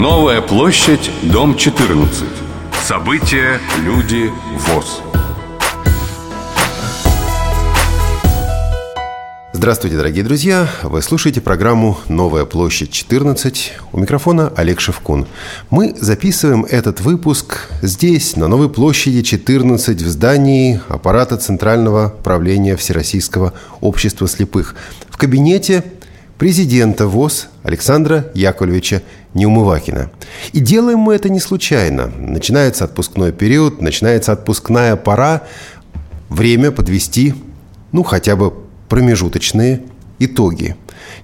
Новая площадь, дом 14. События, люди, ВОЗ. Здравствуйте, дорогие друзья! Вы слушаете программу «Новая площадь 14». У микрофона Олег Шевкун. Мы записываем этот выпуск здесь, на Новой площади 14, в здании аппарата Центрального правления Всероссийского общества слепых. В кабинете президента ВОЗ Александра Яковлевича Неумывакина. И делаем мы это не случайно. Начинается отпускной период, начинается отпускная пора. Время подвести, ну, хотя бы промежуточные итоги.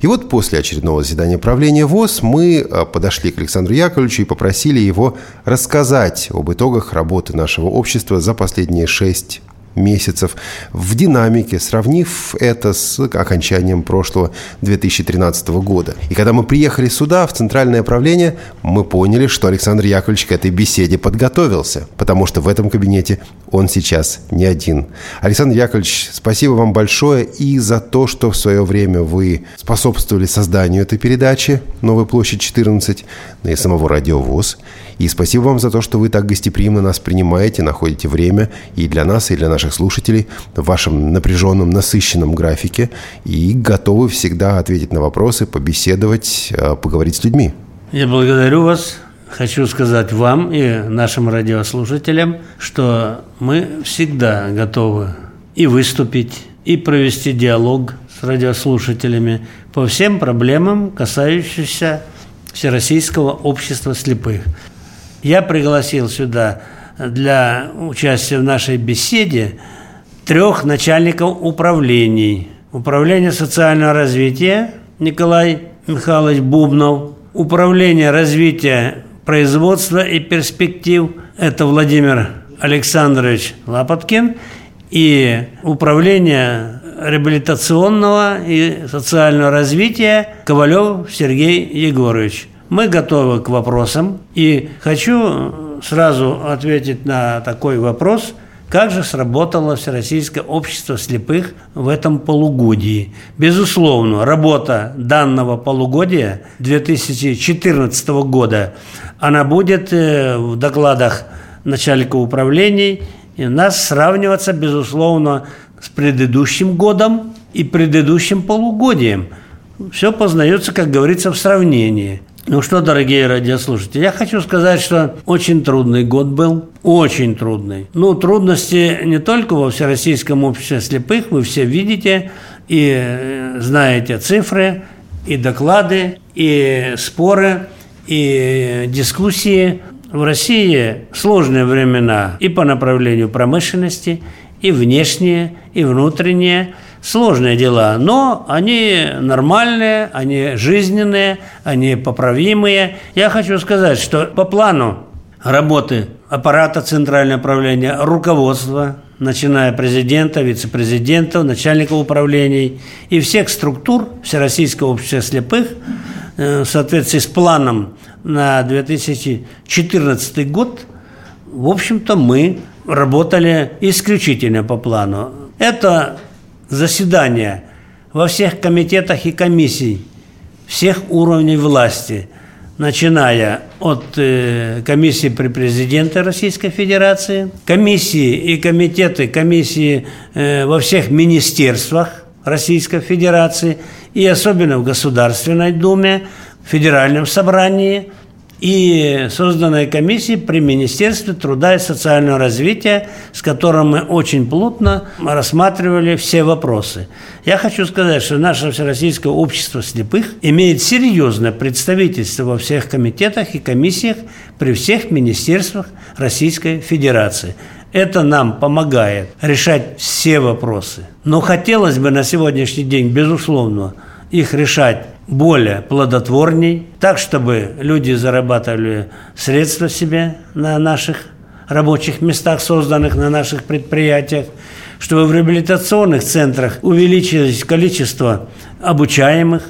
И вот после очередного заседания правления ВОЗ мы а, подошли к Александру Яковлевичу и попросили его рассказать об итогах работы нашего общества за последние шесть месяцев в динамике, сравнив это с окончанием прошлого 2013 года. И когда мы приехали сюда, в Центральное правление, мы поняли, что Александр Яковлевич к этой беседе подготовился, потому что в этом кабинете он сейчас не один. Александр Яковлевич, спасибо вам большое и за то, что в свое время вы способствовали созданию этой передачи «Новая площадь 14» и самого радиовоз. И спасибо вам за то, что вы так гостеприимно нас принимаете, находите время и для нас, и для наших слушателей в вашем напряженном, насыщенном графике и готовы всегда ответить на вопросы, побеседовать, э, поговорить с людьми. Я благодарю вас. Хочу сказать вам и нашим радиослушателям, что мы всегда готовы и выступить, и провести диалог с радиослушателями по всем проблемам, касающимся Всероссийского общества слепых. Я пригласил сюда для участия в нашей беседе трех начальников управлений. Управление социального развития Николай Михайлович Бубнов, Управление развития производства и перспектив это Владимир Александрович Лапоткин и Управление реабилитационного и социального развития Ковалев Сергей Егорович – мы готовы к вопросам. И хочу сразу ответить на такой вопрос – как же сработало Всероссийское общество слепых в этом полугодии? Безусловно, работа данного полугодия 2014 года, она будет э, в докладах начальника управлений и нас сравниваться, безусловно, с предыдущим годом и предыдущим полугодием. Все познается, как говорится, в сравнении. Ну что, дорогие радиослушатели, я хочу сказать, что очень трудный год был, очень трудный. Ну, трудности не только во Всероссийском обществе слепых, вы все видите и э, знаете цифры, и доклады, и споры, и дискуссии. В России сложные времена и по направлению промышленности, и внешние, и внутренние – сложные дела, но они нормальные, они жизненные, они поправимые. Я хочу сказать, что по плану работы аппарата Центрального управления, руководства, начиная президента, вице-президентов, начальников управлений и всех структур Всероссийского общества слепых э, в соответствии с планом на 2014 год, в общем-то, мы работали исключительно по плану. Это заседания во всех комитетах и комиссий всех уровней власти, начиная от э, комиссии при президенте Российской Федерации, комиссии и комитеты, комиссии э, во всех министерствах Российской Федерации и особенно в Государственной Думе, в Федеральном собрании – и созданной комиссией при Министерстве труда и социального развития, с которым мы очень плотно рассматривали все вопросы. Я хочу сказать, что наше Всероссийское общество слепых имеет серьезное представительство во всех комитетах и комиссиях при всех министерствах Российской Федерации. Это нам помогает решать все вопросы. Но хотелось бы на сегодняшний день, безусловно, их решать более плодотворней, так, чтобы люди зарабатывали средства себе на наших рабочих местах, созданных на наших предприятиях, чтобы в реабилитационных центрах увеличилось количество обучаемых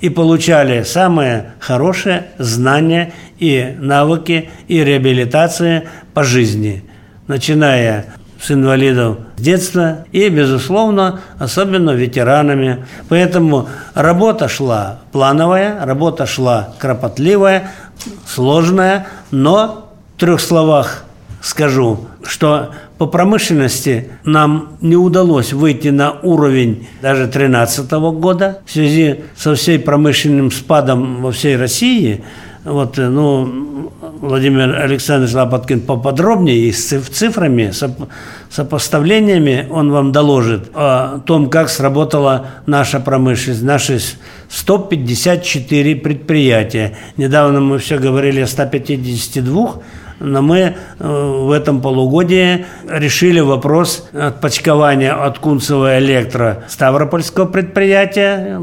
и получали самые хорошие знания и навыки и реабилитации по жизни, начиная с инвалидов с детства и, безусловно, особенно ветеранами. Поэтому работа шла плановая, работа шла кропотливая, сложная, но в трех словах скажу, что по промышленности нам не удалось выйти на уровень даже 2013 года в связи со всей промышленным спадом во всей России. Вот, ну, Владимир Александрович Лапоткин поподробнее и с цифрами, сопоставлениями он вам доложит о том, как сработала наша промышленность, наши 154 предприятия. Недавно мы все говорили о 152, но мы э, в этом полугодии решили вопрос отпочкования от Кунцева электро Ставропольского предприятия,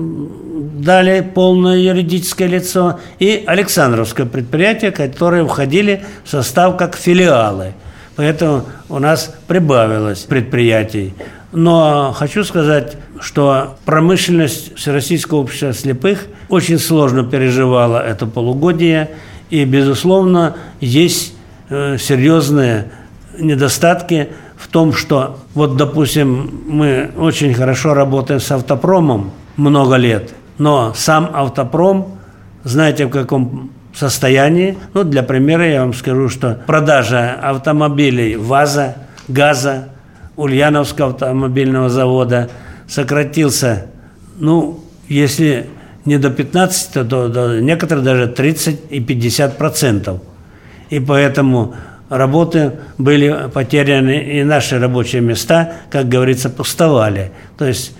дали полное юридическое лицо, и Александровское предприятие, которые входили в состав как филиалы. Поэтому у нас прибавилось предприятий. Но хочу сказать, что промышленность Всероссийского общества слепых очень сложно переживала это полугодие, и, безусловно, есть э, серьезные недостатки в том, что, вот, допустим, мы очень хорошо работаем с автопромом много лет – но сам автопром, знаете, в каком состоянии. Ну, для примера я вам скажу, что продажа автомобилей ВАЗа, ГАЗа, Ульяновского автомобильного завода сократился, ну, если не до 15, то до, до некоторых даже 30 и 50 процентов. И поэтому работы были потеряны, и наши рабочие места, как говорится, пустовали. То есть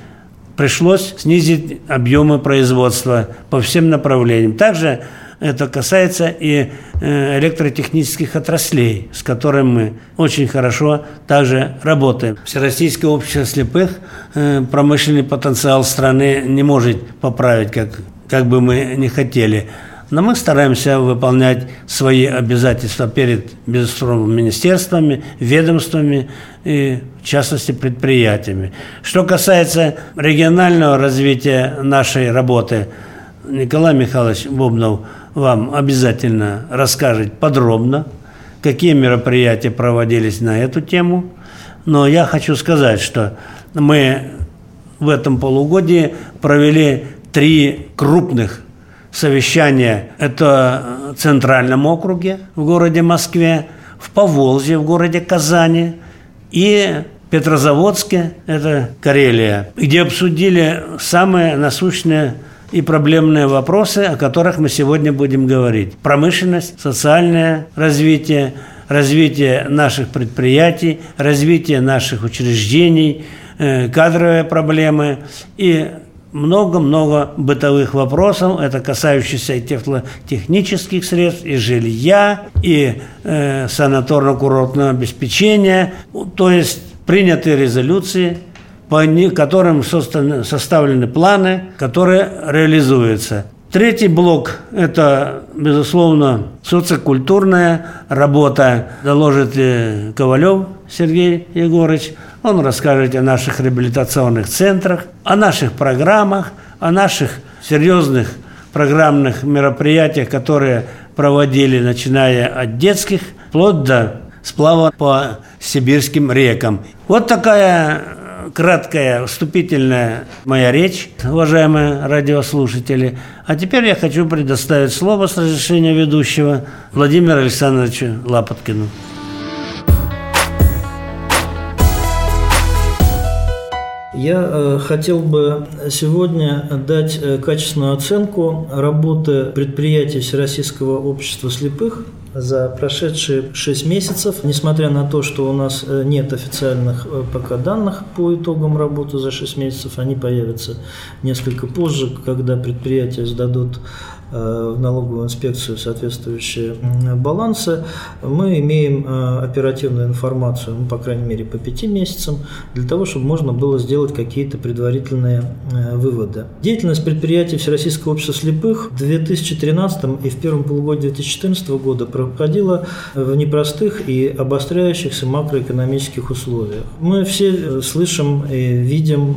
пришлось снизить объемы производства по всем направлениям. Также это касается и э, электротехнических отраслей, с которыми мы очень хорошо также работаем. Всероссийское общество слепых э, промышленный потенциал страны не может поправить, как, как бы мы не хотели. Но мы стараемся выполнять свои обязательства перед, безусловно, министерствами, ведомствами и, в частности, предприятиями. Что касается регионального развития нашей работы, Николай Михайлович Бубнов вам обязательно расскажет подробно, какие мероприятия проводились на эту тему. Но я хочу сказать, что мы в этом полугодии провели три крупных совещание – это в Центральном округе в городе Москве, в Поволжье в городе Казани и Петрозаводске – это Карелия, где обсудили самые насущные и проблемные вопросы, о которых мы сегодня будем говорить. Промышленность, социальное развитие, развитие наших предприятий, развитие наших учреждений, э, кадровые проблемы и много-много бытовых вопросов, это касающиеся и технических средств, и жилья, и э, санаторно-курортного обеспечения, то есть принятые резолюции, по которым составлены планы, которые реализуются. Третий блок – это, безусловно, социокультурная работа, доложит Ковалев Сергей Егорович. Он расскажет о наших реабилитационных центрах, о наших программах, о наших серьезных программных мероприятиях, которые проводили, начиная от детских, вплоть до сплава по сибирским рекам. Вот такая краткая вступительная моя речь, уважаемые радиослушатели. А теперь я хочу предоставить слово с разрешения ведущего Владимиру Александровичу Лапоткину. Я э, хотел бы сегодня дать э, качественную оценку работы предприятий Всероссийского общества слепых за прошедшие 6 месяцев, несмотря на то, что у нас э, нет официальных пока данных по итогам работы за 6 месяцев, они появятся несколько позже, когда предприятия сдадут в налоговую инспекцию соответствующие балансы, мы имеем э, оперативную информацию, ну, по крайней мере, по пяти месяцам, для того, чтобы можно было сделать какие-то предварительные э, выводы. Деятельность предприятий Всероссийского общества слепых в 2013 и в первом полугодии 2014 года проходила в непростых и обостряющихся макроэкономических условиях. Мы все слышим и видим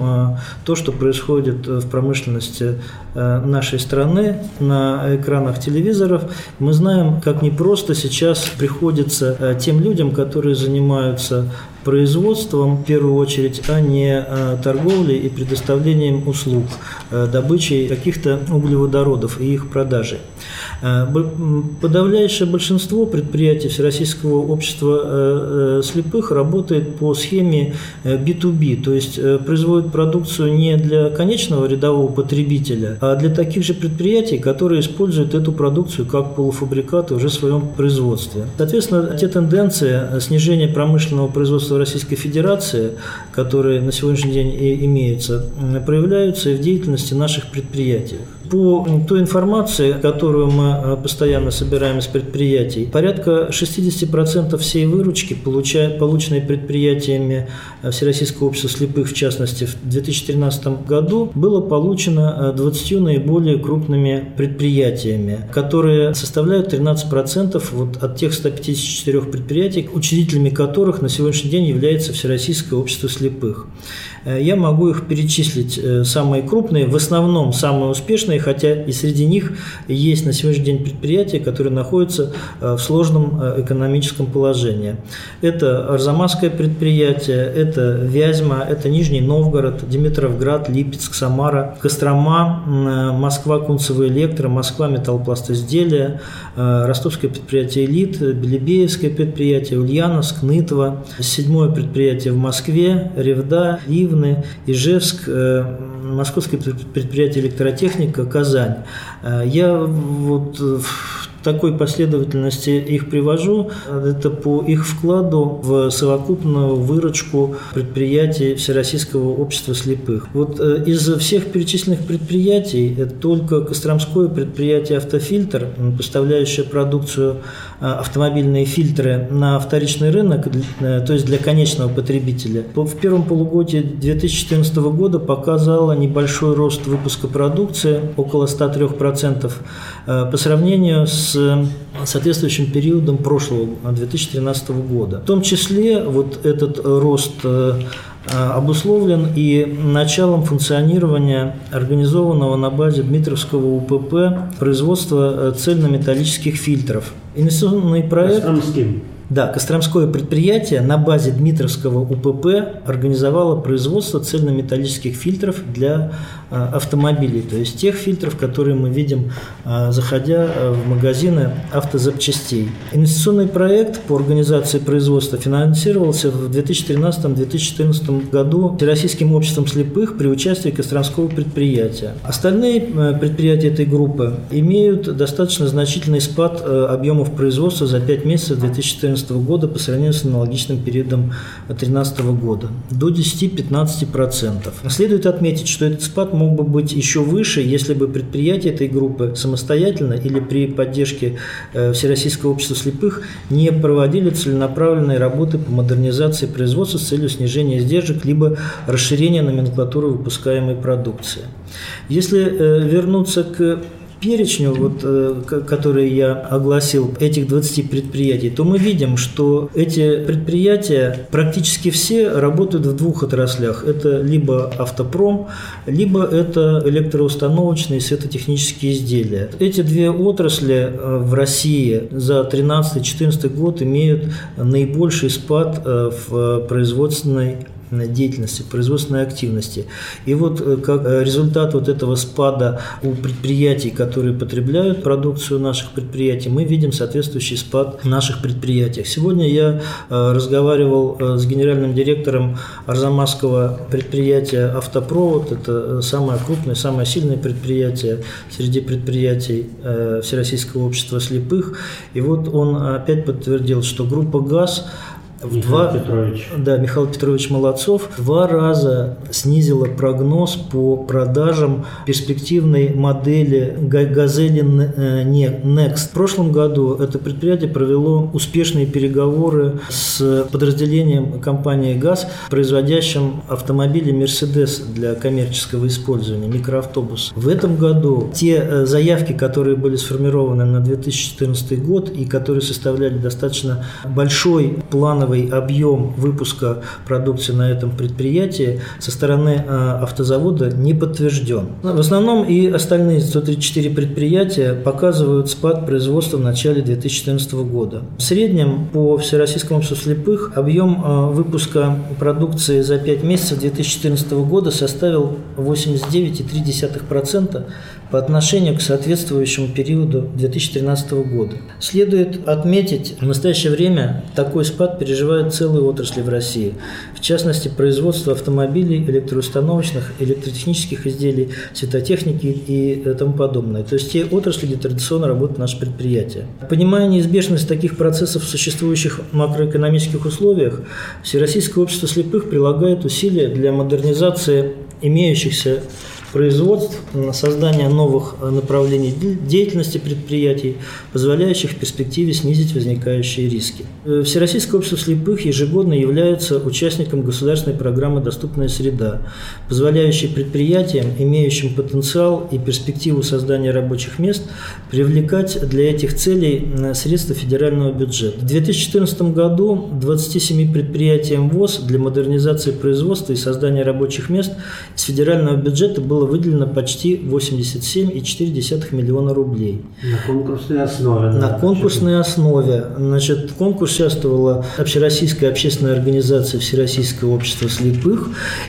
то, что происходит в промышленности нашей страны на экранах телевизоров. Мы знаем, как непросто сейчас приходится э, тем людям, которые занимаются производством, в первую очередь, а не торговлей и предоставлением услуг, добычей каких-то углеводородов и их продажей. Подавляющее большинство предприятий Всероссийского общества слепых работает по схеме B2B, то есть производит продукцию не для конечного рядового потребителя, а для таких же предприятий, которые используют эту продукцию как полуфабрикаты уже в своем производстве. Соответственно, те тенденции снижения промышленного производства Российской Федерации, которые на сегодняшний день имеются, проявляются и в деятельности наших предприятий. По той информации, которую мы э, постоянно собираем из предприятий, порядка 60% всей выручки, полученной предприятиями э, Всероссийского общества слепых, в частности, в 2013 году, было получено 20 э, наиболее крупными предприятиями, которые составляют 13% вот от тех 154 предприятий, учредителями которых на сегодняшний день является Всероссийское общество слепых. Я могу их перечислить самые крупные, в основном самые успешные, хотя и среди них есть на сегодняшний день предприятия, которые находятся э, в сложном э, экономическом положении. Это Арзамасское предприятие, это Вязьма, это Нижний Новгород, Димитровград, Липецк, Самара, Кострома, э, Москва, Кунцево Электро, Москва, Металлопластизделия, Ростовское предприятие «Элит», Белебеевское предприятие, Ульяновск, Нытва, седьмое предприятие в Москве, Ревда, Ивны, Ижевск, Московское предприятие электротехника, Казань. Э, я вот такой последовательности их привожу. Это по их вкладу в совокупную выручку предприятий Всероссийского общества слепых. Вот э, из всех перечисленных предприятий это только Костромское предприятие «Автофильтр», поставляющее продукцию автомобильные фильтры на вторичный рынок, то есть для конечного потребителя, в первом полугодии 2014 года показало небольшой рост выпуска продукции, около 103%, э, по сравнению с соответствующим периодом прошлого, 2013 года. В том числе вот этот рост э, обусловлен и началом функционирования организованного на базе Дмитровского УПП производства э, цельнометаллических фильтров. Инвестиционный проект... Костромским. Да, Костромское предприятие на базе Дмитровского УПП организовало производство цельнометаллических фильтров для автомобилей, то есть тех фильтров, которые мы видим, а, заходя а, в магазины автозапчастей. Инвестиционный проект по организации производства финансировался в 2013-2014 году Всероссийским обществом слепых при участии Костромского предприятия. Остальные предприятия этой группы имеют достаточно значительный спад объемов производства за 5 месяцев 2014 года по сравнению с аналогичным периодом 2013 года до 10-15%. Следует отметить, что этот спад мог бы быть еще выше, если бы предприятия этой группы самостоятельно или при поддержке э, Всероссийского общества слепых не проводили целенаправленные работы по модернизации производства с целью снижения издержек либо расширения номенклатуры выпускаемой продукции. Если э, вернуться к перечню, вот, э, который я огласил, этих 20 предприятий, то мы видим, что эти предприятия практически все работают в двух отраслях. Это либо автопром, либо это электроустановочные светотехнические изделия. Эти две отрасли э, в России за 2013-2014 год имеют наибольший спад э, в производственной деятельности, производственной активности. И вот э, как э, результат вот этого спада у предприятий, которые потребляют продукцию наших предприятий, мы видим соответствующий спад в наших предприятиях. Сегодня я э, разговаривал с генеральным директором Арзамасского предприятия «Автопровод». Это самое крупное, самое сильное предприятие среди предприятий Всероссийского общества слепых. И вот он опять подтвердил, что группа «ГАЗ» в два, Петрович. Да, Михаил Петрович Молодцов два раза снизила прогноз по продажам перспективной модели «Газели Next». В прошлом году это предприятие провело успешные переговоры с подразделением компании «ГАЗ», производящим автомобили «Мерседес» для коммерческого использования, микроавтобус. В этом году те э, заявки, которые были сформированы на 2014 год и которые составляли достаточно большой плановый плановый объем выпуска продукции на этом предприятии со стороны автозавода не подтвержден. В основном и остальные 134 предприятия показывают спад производства в начале 2014 года. В среднем по Всероссийскому обществу слепых объем выпуска продукции за 5 месяцев 2014 года составил 89,3% по отношению к соответствующему периоду 2013 года. Следует отметить, в настоящее время такой спад переживают целые отрасли в России, в частности производство автомобилей, электроустановочных, электротехнических изделий, светотехники и тому подобное. То есть те отрасли, где традиционно работают наши предприятия. Понимая неизбежность таких процессов в существующих макроэкономических условиях, Всероссийское общество слепых прилагает усилия для модернизации имеющихся производств, создание новых э, направлений деятельности предприятий, позволяющих в перспективе снизить возникающие риски. Э, Всероссийское общество слепых ежегодно является участником государственной программы «Доступная среда», позволяющей предприятиям, имеющим потенциал и перспективу создания рабочих мест, привлекать для этих целей средства федерального бюджета. В 2014 году 27 предприятиям ВОЗ для модернизации производства и создания рабочих мест из федерального бюджета было было выделено почти 87,4 миллиона рублей. На конкурсной основе. На да, конкурсной основе. Значит, в конкурсе участвовала Общероссийская общественная организация Всероссийское общество слепых.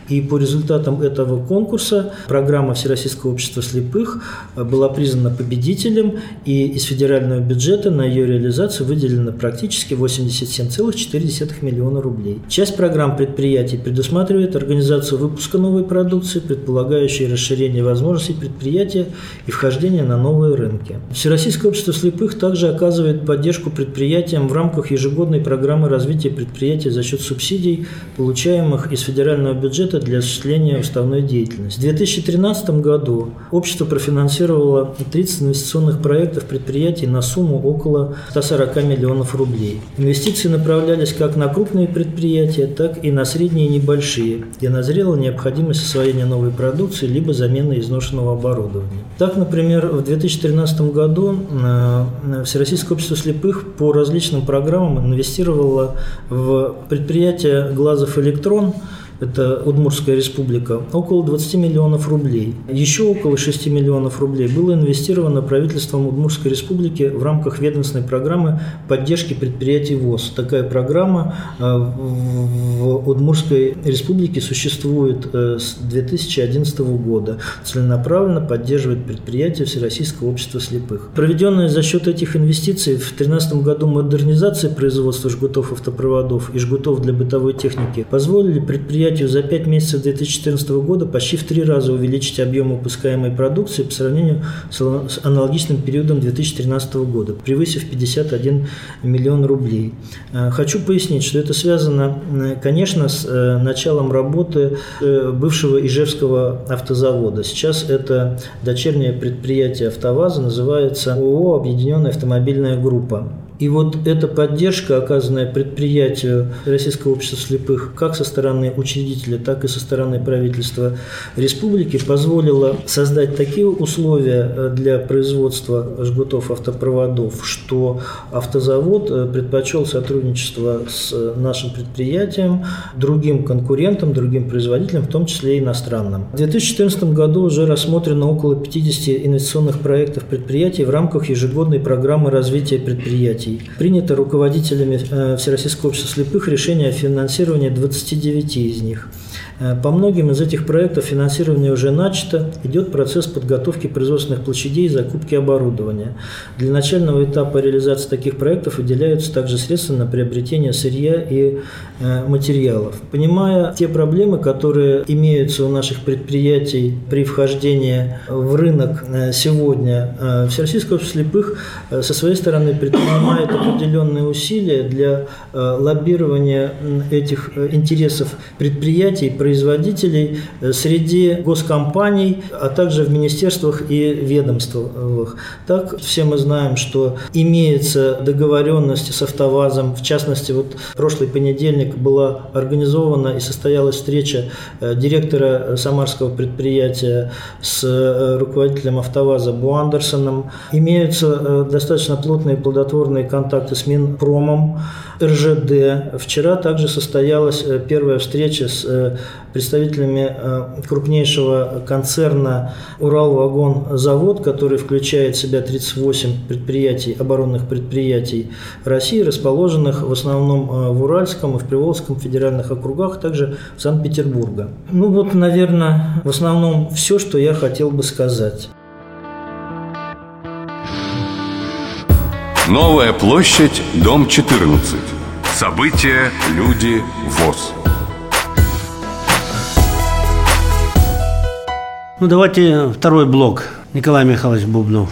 И по результатам этого конкурса программа Всероссийского общества слепых была признана победителем. И из федерального бюджета на ее реализацию выделено практически 87,4 миллиона рублей. Часть программ предприятий предусматривает организацию выпуска новой продукции, предполагающей расширение расширение возможностей предприятия и вхождение на новые рынки. Всероссийское общество слепых также оказывает поддержку предприятиям в рамках ежегодной программы развития предприятий за счет субсидий, получаемых из федерального бюджета для осуществления уставной деятельности. В 2013 году общество профинансировало 30 инвестиционных проектов предприятий на сумму около 140 миллионов рублей. Инвестиции направлялись как на крупные предприятия, так и на средние и небольшие, где назрела необходимость освоения новой продукции либо замены изношенного оборудования. Так, например, в 2013 году э, Всероссийское общество слепых по различным программам инвестировало в предприятие «Глазов Электрон», это Удмуртская республика, около 20 миллионов рублей. Еще около 6 миллионов рублей было инвестировано правительством Удмуртской республики в рамках ведомственной программы поддержки предприятий ВОЗ. Такая программа э, в Удмуртской республике существует э, с 2011 года. Целенаправленно поддерживает предприятия Всероссийского общества слепых. Проведенная за счет этих инвестиций в 2013 году модернизация производства жгутов автопроводов и жгутов для бытовой техники позволили предприятиям предприятию за 5 месяцев 2014 года почти в три раза увеличить объем выпускаемой продукции по сравнению с аналогичным периодом 2013 года, превысив 51 миллион рублей. Э, хочу пояснить, что это связано, э, конечно, с э, началом работы бывшего Ижевского автозавода. Сейчас это дочернее предприятие «АвтоВАЗа» называется ООО «Объединенная автомобильная группа». И вот эта поддержка, оказанная предприятию Российского общества слепых как со стороны учредителя, так и со стороны правительства республики, позволила создать такие условия э, для производства жгутов автопроводов, что автозавод э, предпочел сотрудничество с э, нашим предприятием, другим конкурентам, другим производителям, в том числе иностранным. В 2014 году уже рассмотрено около 50 инвестиционных проектов предприятий в рамках ежегодной программы развития предприятий мероприятий. Принято руководителями э, Всероссийского общества слепых решение о финансировании 29 из них – по многим из этих проектов финансирование уже начато, идет процесс подготовки производственных площадей и закупки оборудования. Для начального этапа реализации таких проектов выделяются также средства на приобретение сырья и э, материалов. Понимая те проблемы, которые имеются у наших предприятий при вхождении в рынок э, сегодня, Всероссийское общество слепых со своей стороны предпринимает определенные усилия для лоббирования этих интересов предприятий, производителей среди госкомпаний, а также в министерствах и ведомствах. Так все мы знаем, что имеется договоренность с АвтоВАЗом. В частности, вот прошлый понедельник была организована и состоялась встреча директора самарского предприятия с руководителем АвтоВАЗа Бу Андерсоном. Имеются достаточно плотные плодотворные контакты с Минпромом, РЖД. Вчера также состоялась э, первая встреча с э, представителями э, крупнейшего концерна «Уралвагонзавод», который включает в себя 38 предприятий, оборонных предприятий России, расположенных в основном в Уральском и в Приволжском федеральных округах, также в Санкт-Петербурге. Ну вот, наверное, в основном все, что я хотел бы сказать. Новая площадь, дом 14. События, люди, ВОЗ. Ну, давайте второй блок. Николай Михайлович Бубнов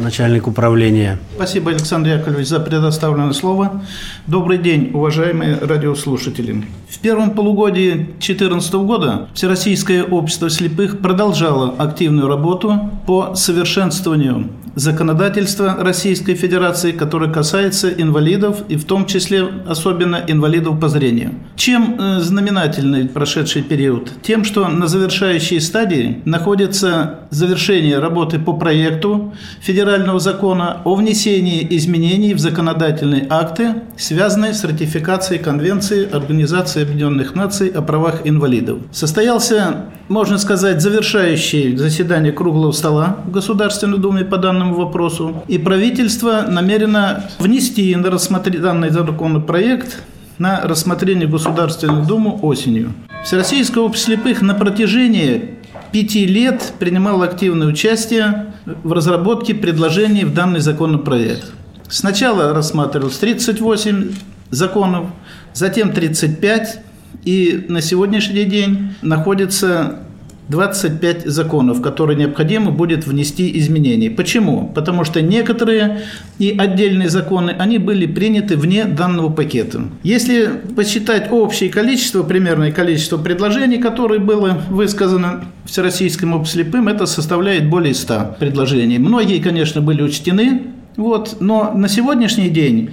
начальник управления. Спасибо, Александр Яковлевич, за предоставленное слово. Добрый день, уважаемые радиослушатели. В первом полугодии 2014 года Всероссийское общество слепых продолжало активную работу по совершенствованию законодательства Российской Федерации, которое касается инвалидов и в том числе особенно инвалидов по зрению. Чем э, знаменательный прошедший период? Тем, что на завершающей стадии находится завершение работы по проекту федерального закона о внесении изменений в законодательные акты, связанные с ратификацией Конвенции Организации Объединенных Наций о правах инвалидов. Состоялся, можно сказать, завершающий заседание круглого стола в Государственной Думе по данному вопросу. И правительство намерено внести на рассмотрение данный законопроект на рассмотрение в Государственную Думу осенью. Всероссийское общество слепых на протяжении пяти лет принимало активное участие в разработке предложений в данный законопроект. Сначала рассматривалось 38 законов, затем 35, и на сегодняшний день находится 25 законов, которые необходимо будет внести изменения. Почему? Потому что некоторые и отдельные законы, они были приняты вне данного пакета. Если посчитать общее количество, примерное количество предложений, которые было высказано Всероссийским обществом это составляет более 100 предложений. Многие, конечно, были учтены, вот, но на сегодняшний день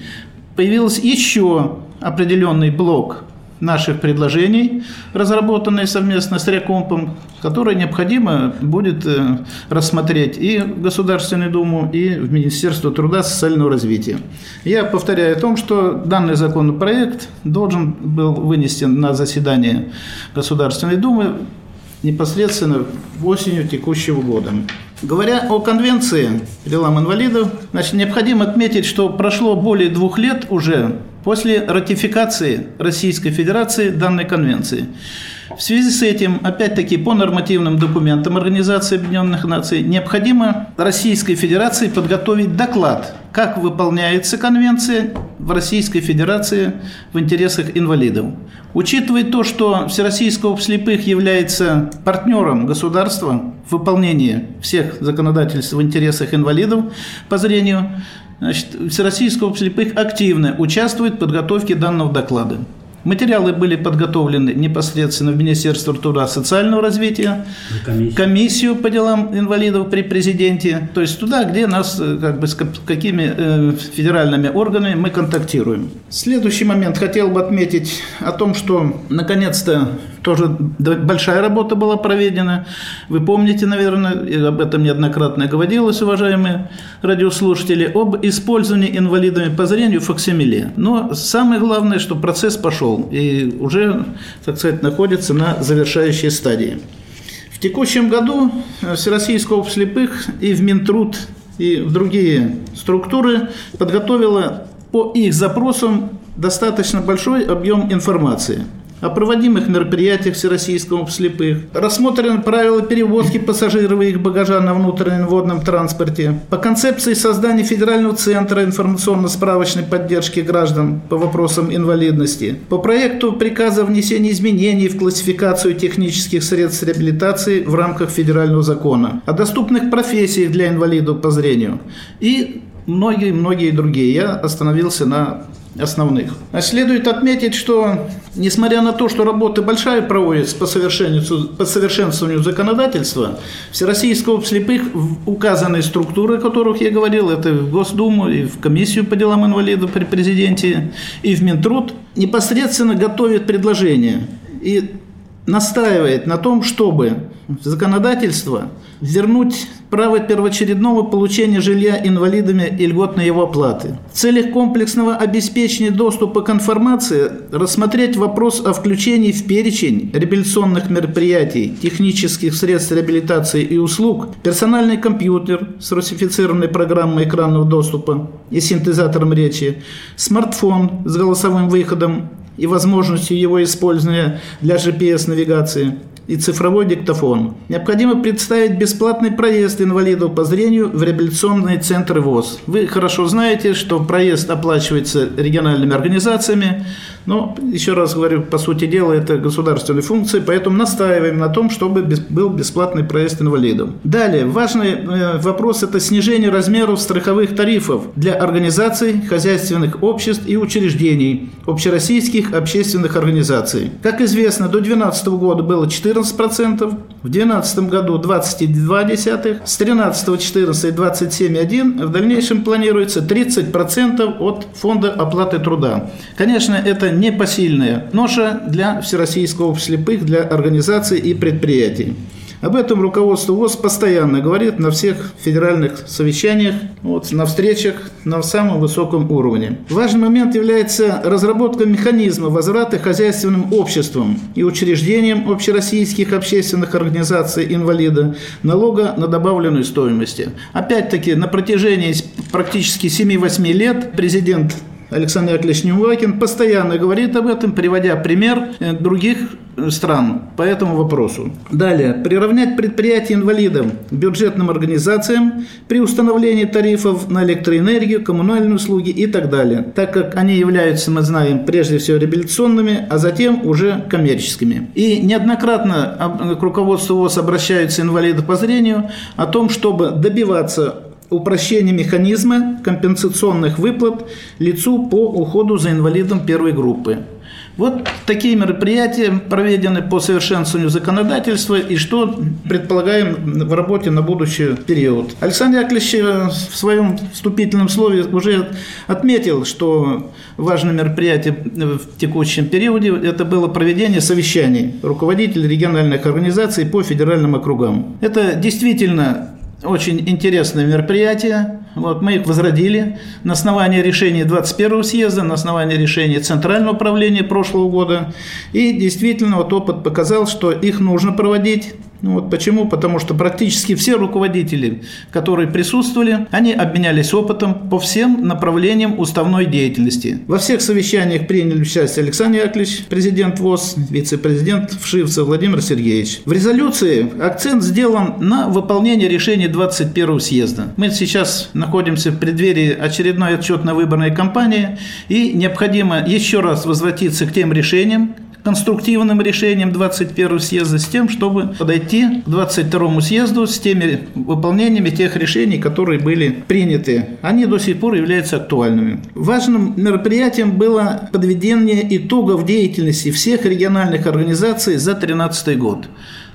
появился еще определенный блок наших предложений, разработанные совместно с Рекомпом, которые необходимо будет э, рассмотреть и в Государственную Думу, и в Министерство труда и социального развития. Я повторяю о том, что данный законопроект должен был вынесен на заседание Государственной Думы непосредственно осенью текущего года. Говоря о конвенции по делам инвалидов, значит, необходимо отметить, что прошло более двух лет уже после ратификации Российской Федерации данной конвенции. В связи с этим, опять-таки, по нормативным документам Организации Объединенных Наций необходимо Российской Федерации подготовить доклад, как выполняется конвенция в Российской Федерации в интересах инвалидов. Учитывая то, что Всероссийское общество слепых является партнером государства в выполнении всех законодательств в интересах инвалидов по зрению, Значит, Всероссийское общество слепых активно участвует в подготовке данного доклада. Материалы были подготовлены непосредственно в Министерство труда и социального развития, комиссию. комиссию по делам инвалидов при президенте, то есть туда, где нас, э, как бы, с какими э, федеральными органами мы контактируем. Следующий момент хотел бы отметить о том, что наконец-то тоже большая работа была проведена. Вы помните, наверное, об этом неоднократно говорилось, уважаемые радиослушатели, об использовании инвалидами по зрению факсимиле. Но самое главное, что процесс пошел и уже, так сказать, находится на завершающей стадии. В текущем году Всероссийское общество слепых и в Минтруд, и в другие структуры подготовило по их запросам достаточно большой объем информации – о проводимых мероприятиях Всероссийского слепых, рассмотрены правила перевозки пассажиров и их багажа на внутреннем водном транспорте, по концепции создания Федерального центра информационно-справочной поддержки граждан по вопросам инвалидности, по проекту приказа о внесении изменений в классификацию технических средств реабилитации в рамках федерального закона, о доступных профессиях для инвалидов по зрению и многие-многие другие. Я остановился на основных. А следует отметить, что несмотря на то, что работа большая проводится по по совершенствованию законодательства, Всероссийское общество слепых указанные структуры, о которых я говорил, это в Госдуму и в Комиссию по делам инвалидов при президенте, и в Минтруд, непосредственно готовит предложения и настаивает на том, чтобы законодательство вернуть право первоочередного получения жилья инвалидами и льготной его оплаты. В целях комплексного обеспечения доступа к информации рассмотреть вопрос о включении в перечень реабилитационных мероприятий, технических средств реабилитации и услуг персональный компьютер с русифицированной программой экранного доступа и синтезатором речи, смартфон с голосовым выходом и возможностью его использования для GPS-навигации – и цифровой диктофон. Необходимо представить бесплатный проезд инвалидов по зрению в реабилитационные центры ВОЗ. Вы хорошо знаете, что проезд оплачивается региональными организациями, но, еще раз говорю, по сути дела, это государственные функции, поэтому настаиваем на том, чтобы был бесплатный проезд инвалидов. Далее, важный э, вопрос – это снижение размеров страховых тарифов для организаций, хозяйственных обществ и учреждений, общероссийских общественных организаций. Как известно, до 2012 года было 14%, в 2012 году 20,2%, с 13 14 27,1%, в дальнейшем планируется 30% от фонда оплаты труда. Конечно, это непосильная ноша для Всероссийского общества слепых, для организаций и предприятий. Об этом руководство ВОЗ постоянно говорит на всех федеральных совещаниях, вот, на встречах на самом высоком уровне. Важный момент является разработка механизма возврата хозяйственным обществам и учреждениям общероссийских общественных организаций инвалида налога на добавленную стоимость. Опять-таки, на протяжении практически 7-8 лет президент Александр Яковлевич Немвакин постоянно говорит об этом, приводя пример э, других стран по этому вопросу. Далее. Приравнять предприятия инвалидов к бюджетным организациям при установлении тарифов на электроэнергию, коммунальные услуги и так далее, так как они являются, мы знаем, прежде всего реабилитационными, а затем уже коммерческими. И неоднократно к руководству ВОЗ обращаются инвалиды по зрению о том, чтобы добиваться упрощение механизма компенсационных выплат лицу по уходу за инвалидом первой группы. Вот такие мероприятия проведены по совершенствованию законодательства и что предполагаем в работе на будущий период. Александр Яковлевич э, в своем вступительном слове уже отметил, что важное мероприятие в текущем периоде – это было проведение совещаний руководителей региональных организаций по федеральным округам. Это действительно очень интересное мероприятие. Вот, мы их возродили на основании решения 21 съезда, на основании решения Центрального управления прошлого года. И действительно, вот опыт показал, что их нужно проводить ну вот почему? Потому что практически все руководители, которые присутствовали, они обменялись опытом по всем направлениям уставной деятельности. Во всех совещаниях приняли участие Александр Яковлевич, президент ВОЗ, вице-президент Вшивцев Владимир Сергеевич. В резолюции акцент сделан на выполнение решения 21 съезда. Мы сейчас находимся в преддверии очередной отчетно-выборной кампании, и необходимо еще раз возвратиться к тем решениям, конструктивным решением 21 съезда с тем, чтобы подойти к 22 съезду с теми выполнениями тех решений, которые были приняты. Они до сих пор являются актуальными. Важным мероприятием было подведение итогов деятельности всех региональных организаций за 2013 год.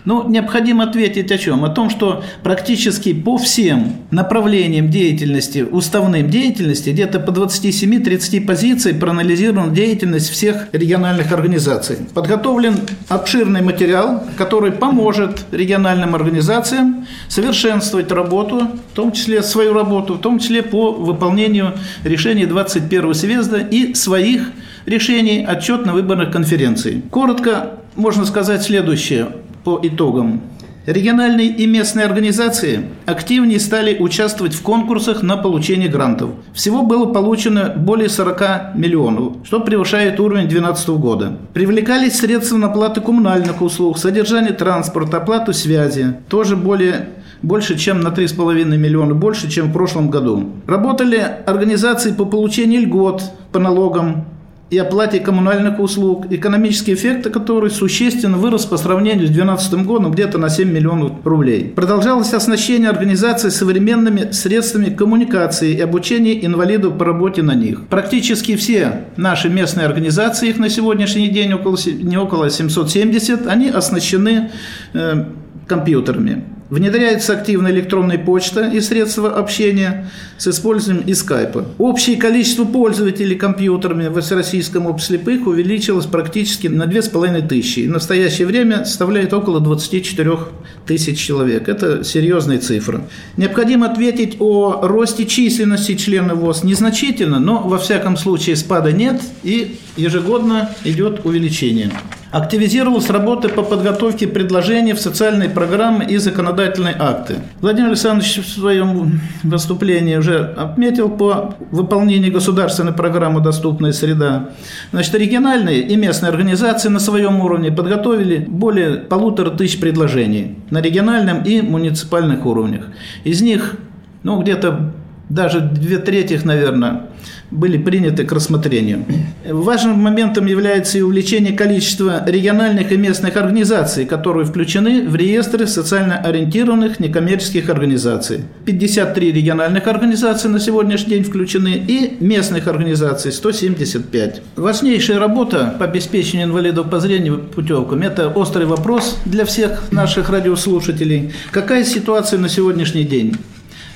Ну, необходимо ответить о чем? О том, что практически по всем направлениям деятельности, уставным деятельности, где-то по 27-30 позиций проанализирована деятельность всех региональных организаций. Подготовлен обширный материал, который поможет региональным организациям совершенствовать работу, в том числе свою работу, в том числе по выполнению решений 21 съезда и своих решений отчетно-выборных конференций. Коротко можно сказать следующее по итогам. Региональные и местные организации активнее стали участвовать в конкурсах на получение грантов. Всего было получено более 40 миллионов, что превышает уровень 2012 года. Привлекались средства на оплату коммунальных услуг, содержание транспорта, оплату связи. Тоже более больше, чем на 3,5 миллиона, больше, чем в прошлом году. Работали организации по получению льгот по налогам и оплате коммунальных услуг, экономический эффект который существенно вырос по сравнению с 2012 годом где-то на 7 миллионов рублей. Продолжалось оснащение организации современными средствами коммуникации и обучения инвалидов по работе на них. Практически все наши местные организации, их на сегодняшний день около, не около 770, они оснащены э, компьютерами. Внедряется активно электронная почта и средства общения с использованием и скайпа. Общее количество пользователей компьютерами в Всероссийском обществе слепых увеличилось практически на 2500 и в настоящее время составляет около 24 тысяч человек. Это серьезные цифры. Необходимо ответить о росте численности членов ВОЗ незначительно, но во всяком случае спада нет и ежегодно идет увеличение. Активизировалась работа по подготовке предложений в социальные программы и законодательные акты. Владимир Александрович в своем выступлении уже отметил по выполнению государственной программы «Доступная среда». Значит, региональные и местные организации на своем уровне подготовили более полутора тысяч предложений на региональном и муниципальных уровнях. Из них ну, где-то даже две трети, наверное, были приняты к рассмотрению. Важным моментом является и увеличение количества региональных и местных организаций, которые включены в реестры социально ориентированных некоммерческих организаций. 53 региональных организации на сегодняшний день включены и местных организаций 175. Важнейшая работа по обеспечению инвалидов по зрению путевками – это острый вопрос для всех наших радиослушателей. Какая ситуация на сегодняшний день?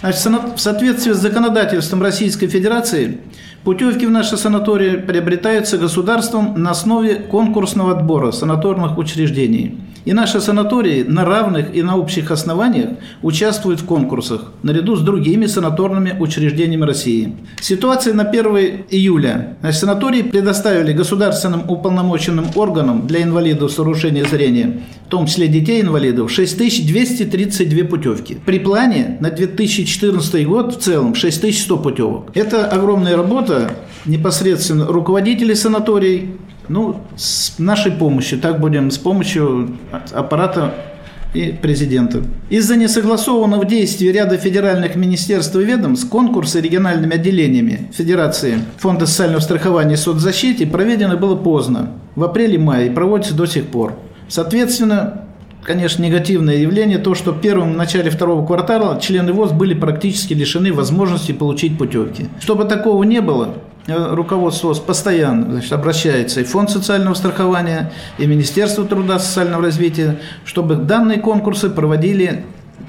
Значит, в соответствии с законодательством Российской Федерации путевки в наши санатории приобретаются государством на основе конкурсного отбора санаторных учреждений – и наши санатории на равных и на общих основаниях участвуют в конкурсах, наряду с другими санаторными учреждениями России. Ситуация на 1 июля. Значит, санатории предоставили государственным уполномоченным органам для инвалидов с нарушением зрения, в том числе детей-инвалидов, 6232 путевки. При плане на 2014 год в целом 6100 путевок. Это огромная работа непосредственно руководителей санаторий, ну, с нашей помощью, так будем, с помощью аппарата и президента. Из-за несогласованного действия ряда федеральных министерств и ведомств конкурсы региональными отделениями Федерации Фонда социального страхования и соцзащиты проведено было поздно, в апреле-мае, и проводится до сих пор. Соответственно, конечно, негативное явление то, что в первом начале второго квартала члены ВОЗ были практически лишены возможности получить путевки. Чтобы такого не было, Э, руководство постоянно значит, обращается и Фонд социального страхования, и Министерство труда и социального развития, чтобы данные конкурсы проводили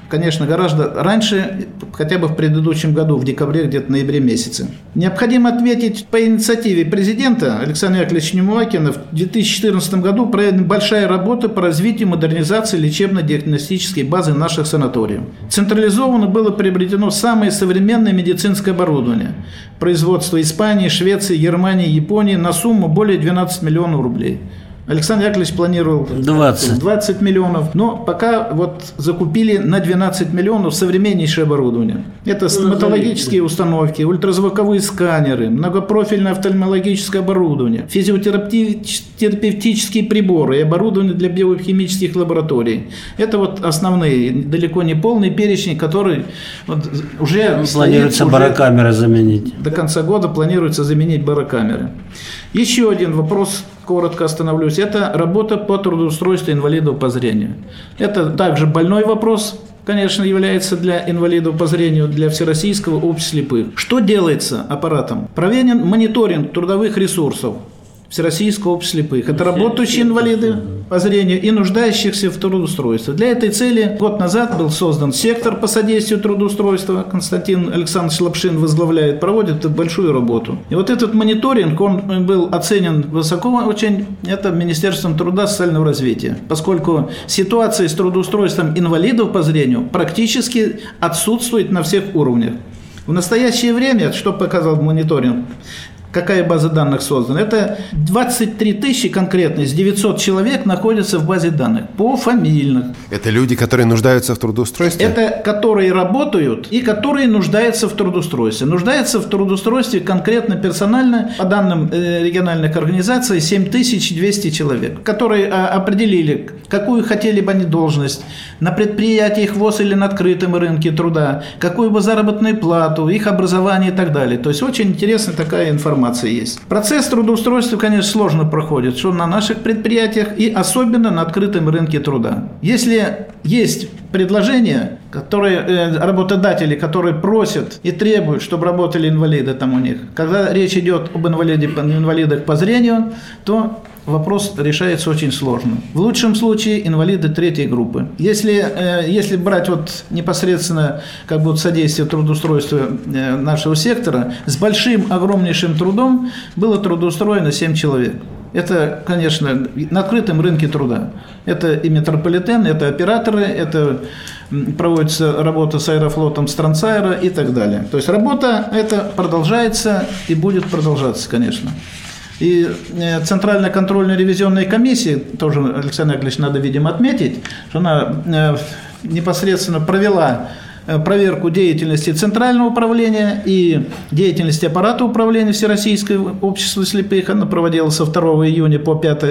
конечно, гораздо раньше, хотя бы в предыдущем году, в декабре, где-то ноябре месяце. Необходимо ответить по инициативе президента Александра Яковлевича Немуакина в 2014 году проведена большая работа по развитию модернизации лечебно-диагностической базы наших санаториев. Централизованно было приобретено самое современное медицинское оборудование. Производство Испании, Швеции, Германии, Японии на сумму более 12 миллионов рублей. Александр Яковлевич планировал 20. 20 миллионов, но пока вот закупили на 12 миллионов современнейшее оборудование. Это ну, стоматологические установки, ультразвуковые сканеры, многопрофильное офтальмологическое оборудование, физиотерапевтические приборы и оборудование для биохимических лабораторий. Это вот основные, далеко не полный перечень, который вот уже планируется стоит, барокамеры заменить. До конца года планируется заменить барокамеры. Еще один вопрос, коротко остановлюсь, это работа по трудоустройству инвалидов по зрению. Это также больной вопрос, конечно, является для инвалидов по зрению, для Всероссийского общества слепых. Что делается аппаратом? Проведен мониторинг трудовых ресурсов Всероссийского общества слепых. Это работающие инвалиды по зрению и нуждающихся в трудоустройстве. Для этой цели год назад был создан сектор по содействию трудоустройства. Константин Александрович Лапшин возглавляет, проводит большую работу. И вот этот мониторинг, он был оценен высоко очень, это Министерством труда и социального развития, поскольку ситуация с трудоустройством инвалидов по зрению практически отсутствует на всех уровнях. В настоящее время, что показал мониторинг, Какая база данных создана? Это 23 тысячи конкретно из 900 человек находятся в базе данных по фамильных. Это люди, которые нуждаются в трудоустройстве? Это которые работают и которые нуждаются в трудоустройстве. Нуждаются в трудоустройстве конкретно персонально, по данным э, региональных организаций, 7200 человек, которые а, определили, какую хотели бы они должность на предприятиях ВОЗ или на открытом рынке труда, какую бы заработную плату, их образование и так далее. То есть очень интересная такая информация информация есть. Процесс трудоустройства, конечно, сложно проходит, что на наших предприятиях и особенно на открытом рынке труда. Если есть предложения, которые э, работодатели, которые просят и требуют, чтобы работали инвалиды там у них. Когда речь идет об инвалиде, инвалидах по зрению, то вопрос решается очень сложно. В лучшем случае инвалиды третьей группы. Если, э, если брать вот непосредственно как бы вот содействие трудоустройства э, нашего сектора, с большим, огромнейшим трудом было трудоустроено 7 человек. Это, конечно, на открытом рынке труда. Это и метрополитен, это операторы, это проводится работа с аэрофлотом Странцайра и так далее. То есть работа это продолжается и будет продолжаться, конечно. И э, Центральная контрольная ревизионная комиссия, тоже Александр Яковлевич надо, видимо, отметить, что она э, непосредственно провела проверку деятельности Центрального управления и деятельности аппарата управления Всероссийского общества слепых. Она проводилась со 2 июня по 5.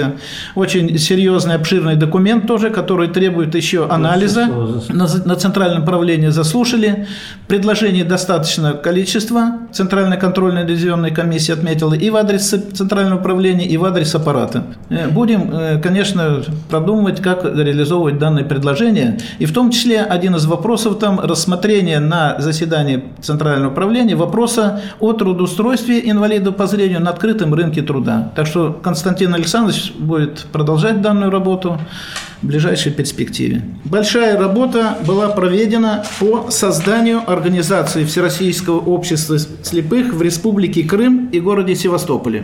Очень серьезный, обширный документ тоже, который требует еще анализа. На, на Центральном управлении заслушали. Предложений достаточно количество. Центральная контрольная ревизионная комиссия отметила и в адрес Центрального управления, и в адрес аппарата. Э, будем, э, конечно, продумывать, как реализовывать данные предложения. И в том числе один из вопросов там рассмотрения на заседании Центрального управления вопроса о трудоустройстве инвалидов по зрению на открытом рынке труда. Так что Константин Александрович будет продолжать данную работу в ближайшей перспективе. Большая работа была проведена по созданию организации Всероссийского общества слепых в Республике Крым и городе Севастополе.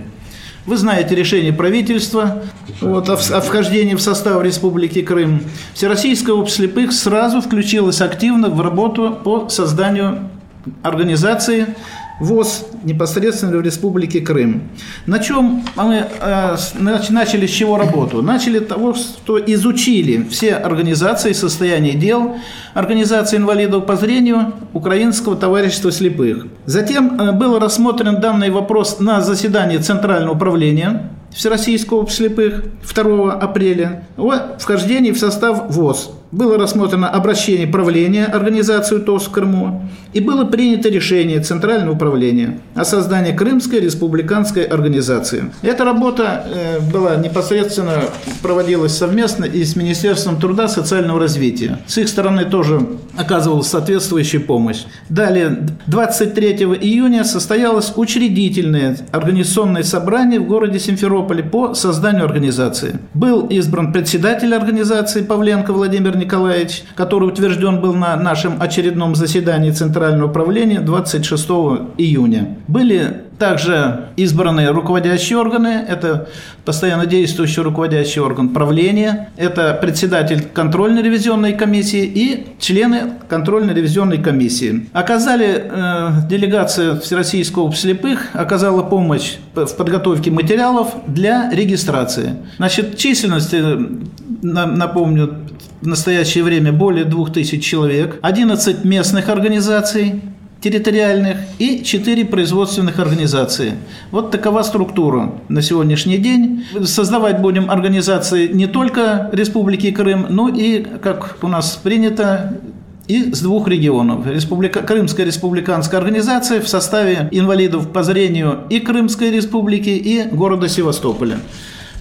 Вы знаете решение правительства вот, о, о вхождении в состав Республики Крым. Всероссийское общество слепых сразу включилось активно в работу по созданию организации ВОЗ непосредственно в Республике Крым. На чем мы э, начали с чего работу? Начали того, что изучили все организации состояние дел Организации инвалидов по зрению Украинского товарищества слепых. Затем э, был рассмотрен данный вопрос на заседании Центрального управления Всероссийского общества слепых 2 апреля о вхождении в состав ВОЗ было рассмотрено обращение правления организации ТОС в Крыму и было принято решение Центрального управления о создании Крымской республиканской организации. Эта работа э, была непосредственно проводилась совместно и с Министерством труда и социального развития. С их стороны тоже оказывалась соответствующая помощь. Далее, 23 июня состоялось учредительное организационное собрание в городе Симферополе по созданию организации. Был избран председатель организации Павленко Владимир Николаевич, который утвержден был на нашем очередном заседании Центрального управления 26 июня. Были также избранные руководящие органы, это постоянно действующий руководящий орган правления, это председатель контрольно-ревизионной комиссии и члены контрольно-ревизионной комиссии. Оказали э, делегация Всероссийского общества слепых, оказала помощь в подготовке материалов для регистрации. Значит, численность, э, напомню, в настоящее время более 2000 человек, 11 местных организаций, территориальных и 4 производственных организации. Вот такова структура на сегодняшний день. Создавать будем организации не только Республики Крым, но и, как у нас принято, и с двух регионов. Республика, Крымская республиканская организация в составе инвалидов по зрению и Крымской республики, и города Севастополя.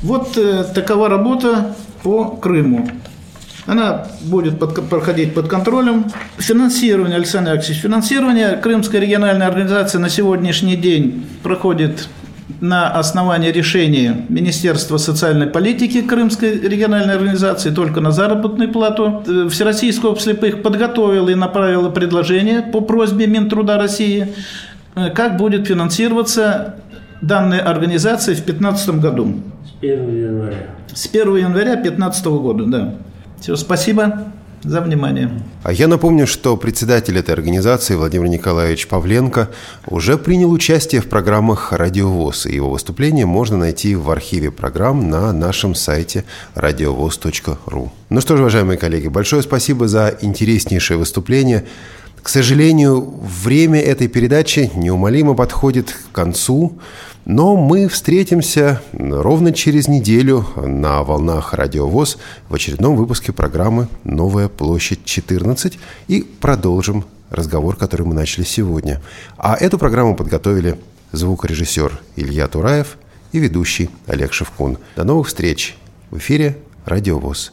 Вот э, такова работа по Крыму. Она будет под, проходить под контролем. Финансирование, Александр Алексеевич, финансирование Крымской региональной организации на сегодняшний день проходит на основании решения Министерства социальной политики Крымской региональной организации только на заработную плату. Всероссийское общество слепых подготовило и направило предложение по просьбе Минтруда России, как будет финансироваться данная организация в 2015 году. С 1 января. С 1 января 2015 года, да. Все, спасибо за внимание. А я напомню, что председатель этой организации Владимир Николаевич Павленко уже принял участие в программах «Радиовоз», и его выступление можно найти в архиве программ на нашем сайте radiovoz.ru. Ну что ж, уважаемые коллеги, большое спасибо за интереснейшее выступление. К сожалению, время этой передачи неумолимо подходит к концу. Но мы встретимся ровно через неделю на волнах Радиовоз в очередном выпуске программы «Новая площадь 14» и продолжим разговор, который мы начали сегодня. А эту программу подготовили звукорежиссер Илья Тураев и ведущий Олег Шевкун. До новых встреч в эфире «Радиовоз».